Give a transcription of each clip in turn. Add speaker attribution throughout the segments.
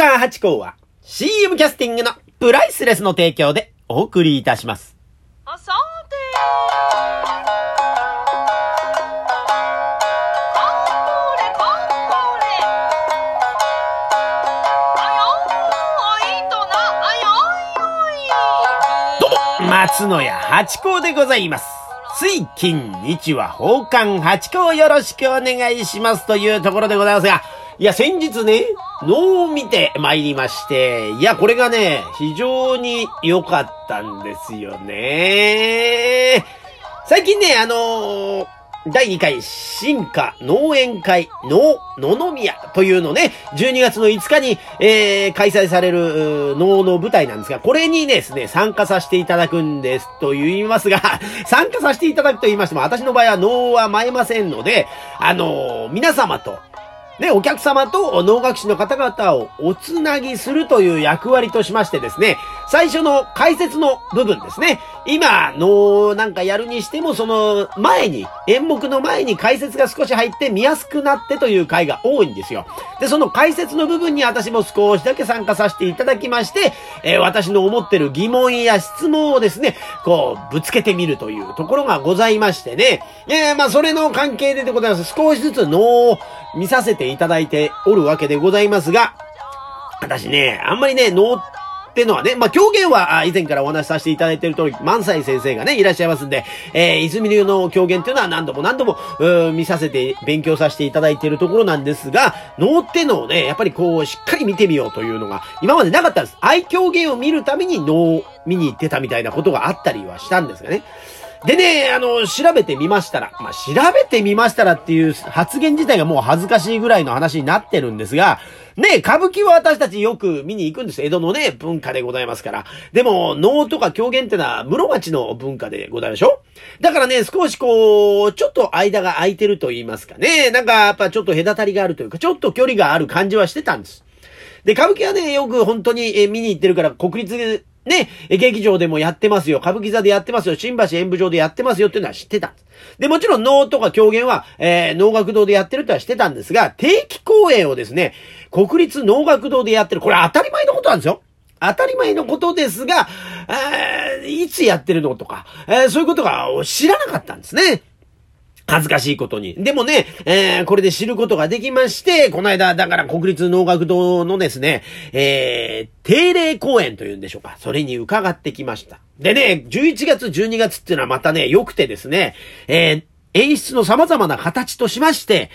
Speaker 1: 刊八甲は CM キャスティングのプライスレスの提供でお送りいたします。
Speaker 2: あさて
Speaker 1: 松野屋八甲でございます。水金日は宝冠八甲よろしくお願いしますというところでございますが、いや、先日ね、能を見て参りまして、いや、これがね、非常に良かったんですよね。最近ね、あのー第2回進化農園会農野々宮というのね、12月の5日に、えー開催される農の舞台なんですが、これにですね、参加させていただくんですと言いますが、参加させていただくと言いましても、私の場合は農は舞えませんので、あのー皆様と、ね、お客様と能楽師の方々をおつなぎするという役割としましてですね、最初の解説の部分ですね。今、のなんかやるにしても、その前に、演目の前に解説が少し入って見やすくなってという回が多いんですよ。で、その解説の部分に私も少しだけ参加させていただきまして、えー私の思ってる疑問や質問をですね、こう、ぶつけてみるというところがございましてね。えーまあ、それの関係ででございます。少しずつ能を見させていただいておるわけでございますが、私ね、あんまりね、能ってていうのはね、まあ、狂言は以前からお話しさせていただいている通り、万歳先生がね、いらっしゃいますんで、えー、泉流の狂言っていうのは何度も何度も、見させて、勉強させていただいているところなんですが、能ってのをね、やっぱりこう、しっかり見てみようというのが、今までなかったんです。愛狂言を見るために能を見に行ってたみたいなことがあったりはしたんですがね。でね、あの、調べてみましたら、まあ、調べてみましたらっていう発言自体がもう恥ずかしいぐらいの話になってるんですが、ね、歌舞伎は私たちよく見に行くんです。江戸のね、文化でございますから。でも、能とか狂言ってのは室町の文化でございましょ？だからね、少しこう、ちょっと間が空いてると言いますかね。なんか、やっぱちょっと隔たりがあるというか、ちょっと距離がある感じはしてたんです。で、歌舞伎はね、よく本当にえ見に行ってるから、国立ね、劇場でもやってますよ。歌舞伎座でやってますよ。新橋演舞場でやってますよっていうのは知ってたで。もちろん能とか狂言は、えー能楽堂でやってるってのは知ってたんですが、定期公演をですね、国立能楽堂でやってる。これ当たり前のことなんですよ。当たり前のことですが、えーいつやってるのとか、えーそういうことが知らなかったんですね。恥ずかしいことに。でもね、えーこれで知ることができまして、この間、だから国立能楽堂のですね、えー定例公演というんでしょうか。それに伺ってきました。でね、11月、12月っていうのはまたね、良くてですね、えー演出の様々な形としまして、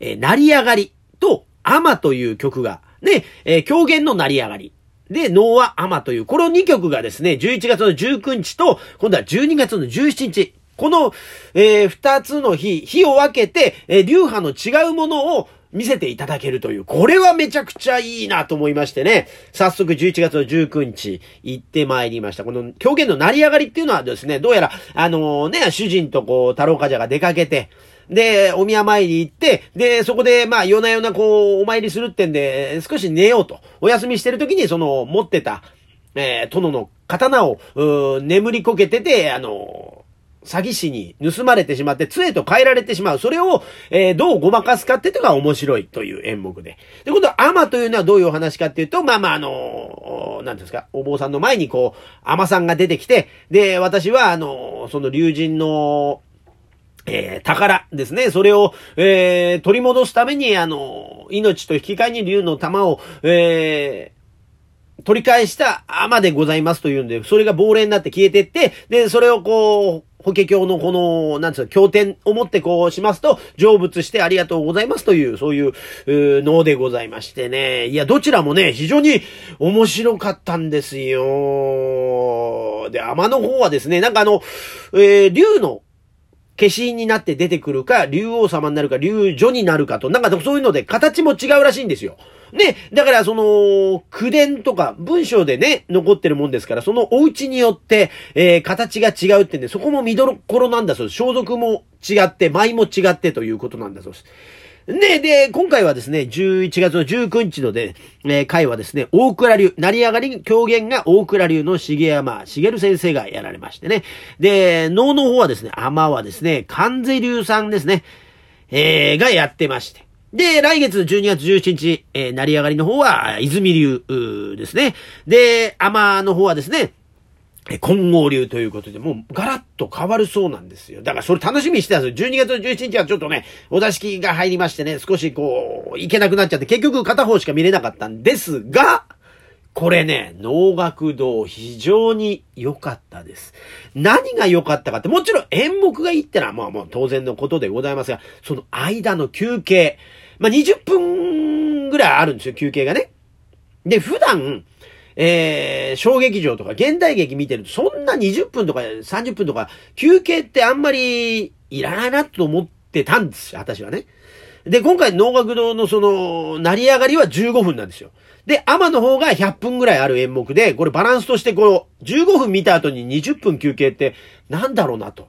Speaker 1: えー成り上がりと、アマという曲が、ね、えー狂言の成り上がり。で、能はアマという、この2曲がですね、11月の19日と、今度は12月の17日。この、えー二つの日、日を分けて、えー流派の違うものを見せていただけるという、これはめちゃくちゃいいなと思いましてね、早速11月の19日行ってまいりました。この狂言の成り上がりっていうのはですね、どうやら、あのね、主人とこう、太郎冠者が出かけて、で、お宮参り行って、で、そこで、まあ、夜な夜なこう、お参りするってんで、少し寝ようと。お休みしてる時に、その、持ってた、えー殿の刀を、う眠りこけてて、あの詐欺師に盗まれてしまって、杖と変えられてしまう。それを、えーどうごまかすかっていうのが面白いという演目で。で、今度は、アマというのはどういうお話かっていうと、まあまあ、あのおなんていうんですか、お坊さんの前にこう、アマさんが出てきて、で、私は、あのその竜神の、えー宝ですね。それを、えー取り戻すために、あの、命と引き換えに竜の玉を、えー取り返した天でございますというんで、それが亡霊になって消えてって、で、それをこう、法華経のこの、なんつうの、経典を持ってこうしますと、成仏してありがとうございますという、そういう、うー能でございましてね。いや、どちらもね、非常に面白かったんですよ。で、天の方はですね、なんかあの、えー竜の、化身になって出てくるか、竜王様になるか、竜女になるかと、なんかそういうので形も違うらしいんですよ。ね、だからその、口伝とか文章でね、残ってるもんですから、そのお家によって、えー形が違うってんで、そこも見どころなんだそうです。装束も違って、舞も違ってということなんだそうです。で、で、今回はですね、11月の19日ので、えー回はですね、大倉流、成り上がり狂言が大倉流の重山茂先生がやられましてね。で、能の方はですね、天はですね、関西流さんですね、えーがやってまして。で、来月12月17日、えー成り上がりの方は、泉流ですね。で、天の方はですね、え金剛流ということで、もうガラッと変わるそうなんですよ。だからそれ楽しみにしてたんですよ。12月17日はちょっとね、お出し機が入りましてね、少しこう、いけなくなっちゃって、結局片方しか見れなかったんですが、これね、能楽堂非常に良かったです。何が良かったかって、もちろん演目がいいってのはまあもう当然のことでございますが、その間の休憩。まあ20分ぐらいあるんですよ、休憩がね。で、普段、えー、小劇場とか現代劇見てると、そんな20分とか30分とか、休憩ってあんまりいらないなと思ってたんですよ、私はね。で、今回能楽堂のその、成り上がりは15分なんですよ。で、天の方が100分ぐらいある演目で、これバランスとしてこう、15分見た後に20分休憩ってなんだろうなと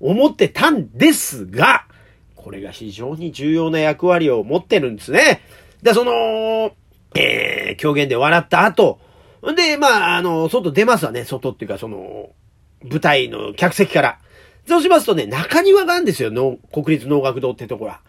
Speaker 1: 思ってたんですが、これが非常に重要な役割を持ってるんですね。で、その、えー、狂言で笑った後、んで、まあ、あの、外出ますわね、外っていうか、その、舞台の客席から。そうしますとね、中庭があるんですよ、の国立能楽堂ってところは。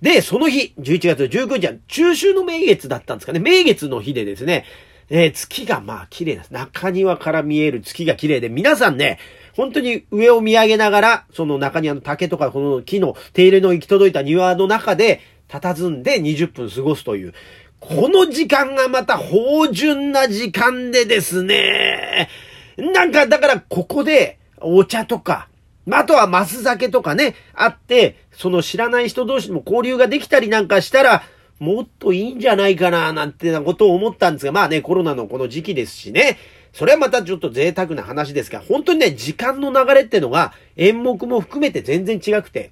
Speaker 1: で、その日、11月19日は中秋の名月だったんですかね。名月の日でですね、えー月がまあ綺麗です。中庭から見える月が綺麗で、皆さんね、本当に上を見上げながら、その中庭の竹とかこの木の手入れの行き届いた庭の中で、佇んで20分過ごすという。この時間がまた芳醇な時間でですね、なんかだからここでお茶とか、まあとはマス酒とかね、あって、その知らない人同士でも交流ができたりなんかしたら、もっといいんじゃないかな、なんてなことを思ったんですが、まあね、コロナのこの時期ですしね、それはまたちょっと贅沢な話ですが、本当にね、時間の流れってのが演目も含めて全然違くて、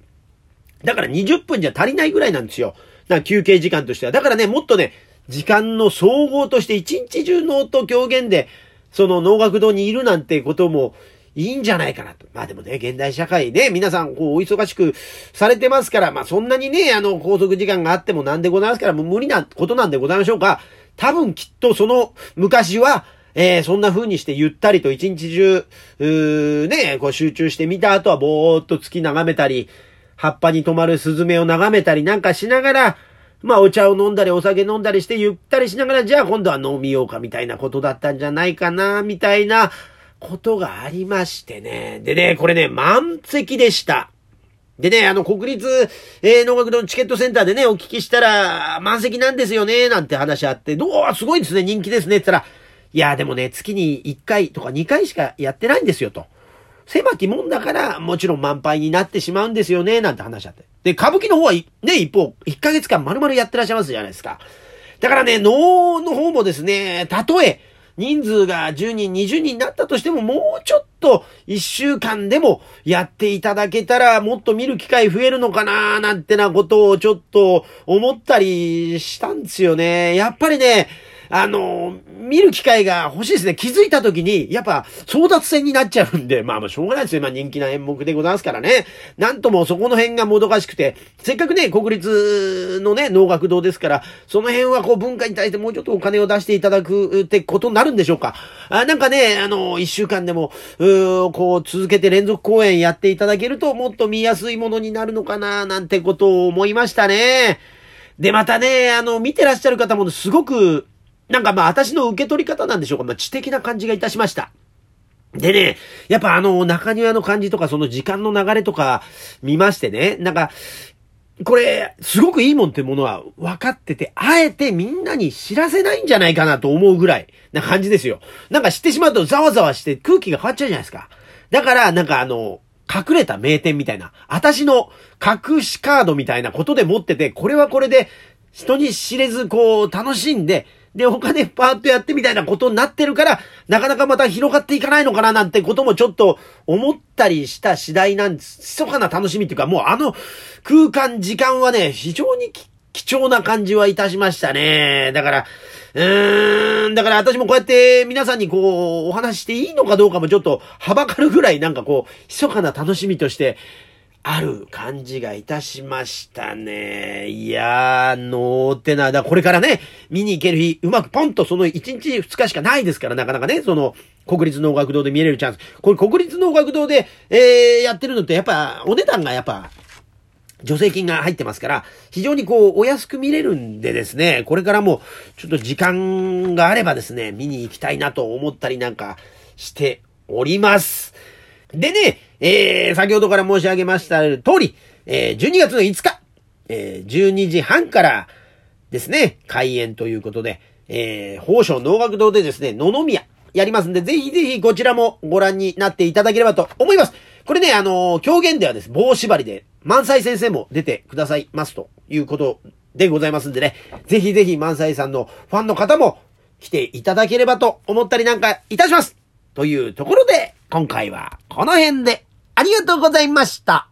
Speaker 1: だから20分じゃ足りないぐらいなんですよ。だから休憩時間としては。だからね、もっとね、時間の総合として一日中能と狂言で、その能楽堂にいるなんてこともいいんじゃないかなと。まあでもね、現代社会ね、皆さんこうお忙しくされてますから、まあそんなにね、あの、拘束時間があってもなんでございますから、もう無理なことなんでございましょうか。多分きっとその昔は、えー、そんな風にしてゆったりと一日中、うーね、こう集中して見た後はぼーっと月眺めたり、葉っぱに止まるスズメを眺めたりなんかしながら、まあお茶を飲んだりお酒飲んだりしてゆったりしながら、じゃあ今度は飲みようかみたいなことだったんじゃないかな、みたいなことがありましてね。でね、これね、満席でした。でね、あの、国立、えー、能楽堂のチケットセンターでね、お聞きしたら、満席なんですよね、なんて話あって、どうすごいですね、人気ですね、って言ったら、いや、でもね、月に1回とか2回しかやってないんですよ、と。狭きもんだから、もちろん満杯になってしまうんですよね、なんて話あって。で、歌舞伎の方は、ね、一方、1ヶ月間丸々やってらっしゃいますじゃないですか。だからね、能の方もですね、たとえ、人数が10人、20人になったとしても、もうちょっと、1週間でもやっていただけたら、もっと見る機会増えるのかななんてなことをちょっと思ったりしたんですよね。やっぱりね、あの、見る機会が欲しいですね。気づいた時に、やっぱ、争奪戦になっちゃうんで、まあまあ、しょうがないですよ。まあ人気な演目でございますからね。なんともそこの辺がもどかしくて、せっかくね、国立のね、能楽堂ですから、その辺はこう文化に対してもうちょっとお金を出していただくってことになるんでしょうか。あなんかね、あの、一週間でも、うこう、続けて連続公演やっていただけると、もっと見やすいものになるのかな、なんてことを思いましたね。で、またね、あの、見てらっしゃる方もすごく、なんかまあ私の受け取り方なんでしょうか。まあ知的な感じがいたしました。でね、やっぱあの中庭の感じとかその時間の流れとか見ましてね、なんか、これ、すごくいいもんってものは分かってて、あえてみんなに知らせないんじゃないかなと思うぐらいな感じですよ。なんか知ってしまうとざわざわして空気が変わっちゃうじゃないですか。だから、なんかあの、隠れた名店みたいな、私の隠しカードみたいなことで持ってて、これはこれで人に知れずこう楽しんで、で、お金パーッとやってみたいなことになってるから、なかなかまた広がっていかないのかななんてこともちょっと思ったりした次第なんです。密かな楽しみっていうか、もうあの空間、時間はね、非常に貴重な感じはいたしましたね。だから、うーん、だから私もこうやって皆さんにこう、お話していいのかどうかもちょっとはばかるぐらいなんかこう、密かな楽しみとして、ある感じがいたしましたね。いやー、のーってな、だこれからね、見に行ける日、うまくポンとその1日2日しかないですから、なかなかね、その、国立能楽堂で見れるチャンス。これ国立能楽堂で、えー、やってるのってやっぱ、お値段がやっぱ、助成金が入ってますから、非常にこう、お安く見れるんでですね、これからも、ちょっと時間があればですね、見に行きたいなと思ったりなんかしております。でね、えー、先ほどから申し上げました通り、えー、12月の5日、えー、12時半からですね、開演ということで、えー、宝生能楽堂でですね、野々宮やりますんで、ぜひぜひこちらもご覧になっていただければと思います。これね、あのー狂言ではです、棒縛りで、万歳先生も出てくださいますということでございますんでね、ぜひぜひ万歳さんのファンの方も来ていただければと思ったりなんかいたしますというところで、今回はこの辺でありがとうございました。